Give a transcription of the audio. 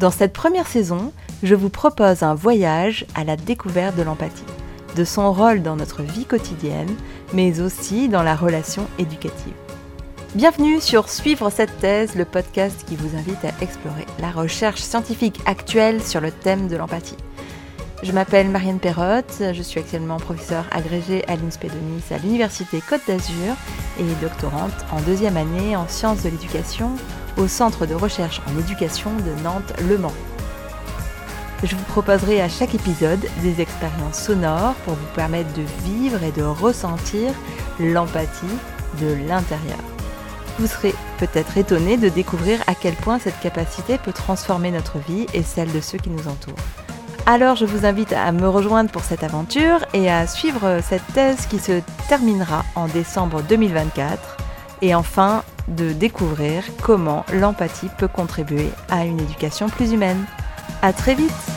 Dans cette première saison, je vous propose un voyage à la découverte de l'empathie, de son rôle dans notre vie quotidienne, mais aussi dans la relation éducative. Bienvenue sur Suivre cette thèse, le podcast qui vous invite à explorer la recherche scientifique actuelle sur le thème de l'empathie. Je m'appelle Marianne Perrotte, je suis actuellement professeure agrégée à l'INSPE Nice à l'Université Côte d'Azur et doctorante en deuxième année en sciences de l'éducation au Centre de recherche en éducation de Nantes-Le Mans. Je vous proposerai à chaque épisode des expériences sonores pour vous permettre de vivre et de ressentir l'empathie de l'intérieur. Vous serez peut-être étonné de découvrir à quel point cette capacité peut transformer notre vie et celle de ceux qui nous entourent. Alors je vous invite à me rejoindre pour cette aventure et à suivre cette thèse qui se terminera en décembre 2024 et enfin de découvrir comment l'empathie peut contribuer à une éducation plus humaine. À très vite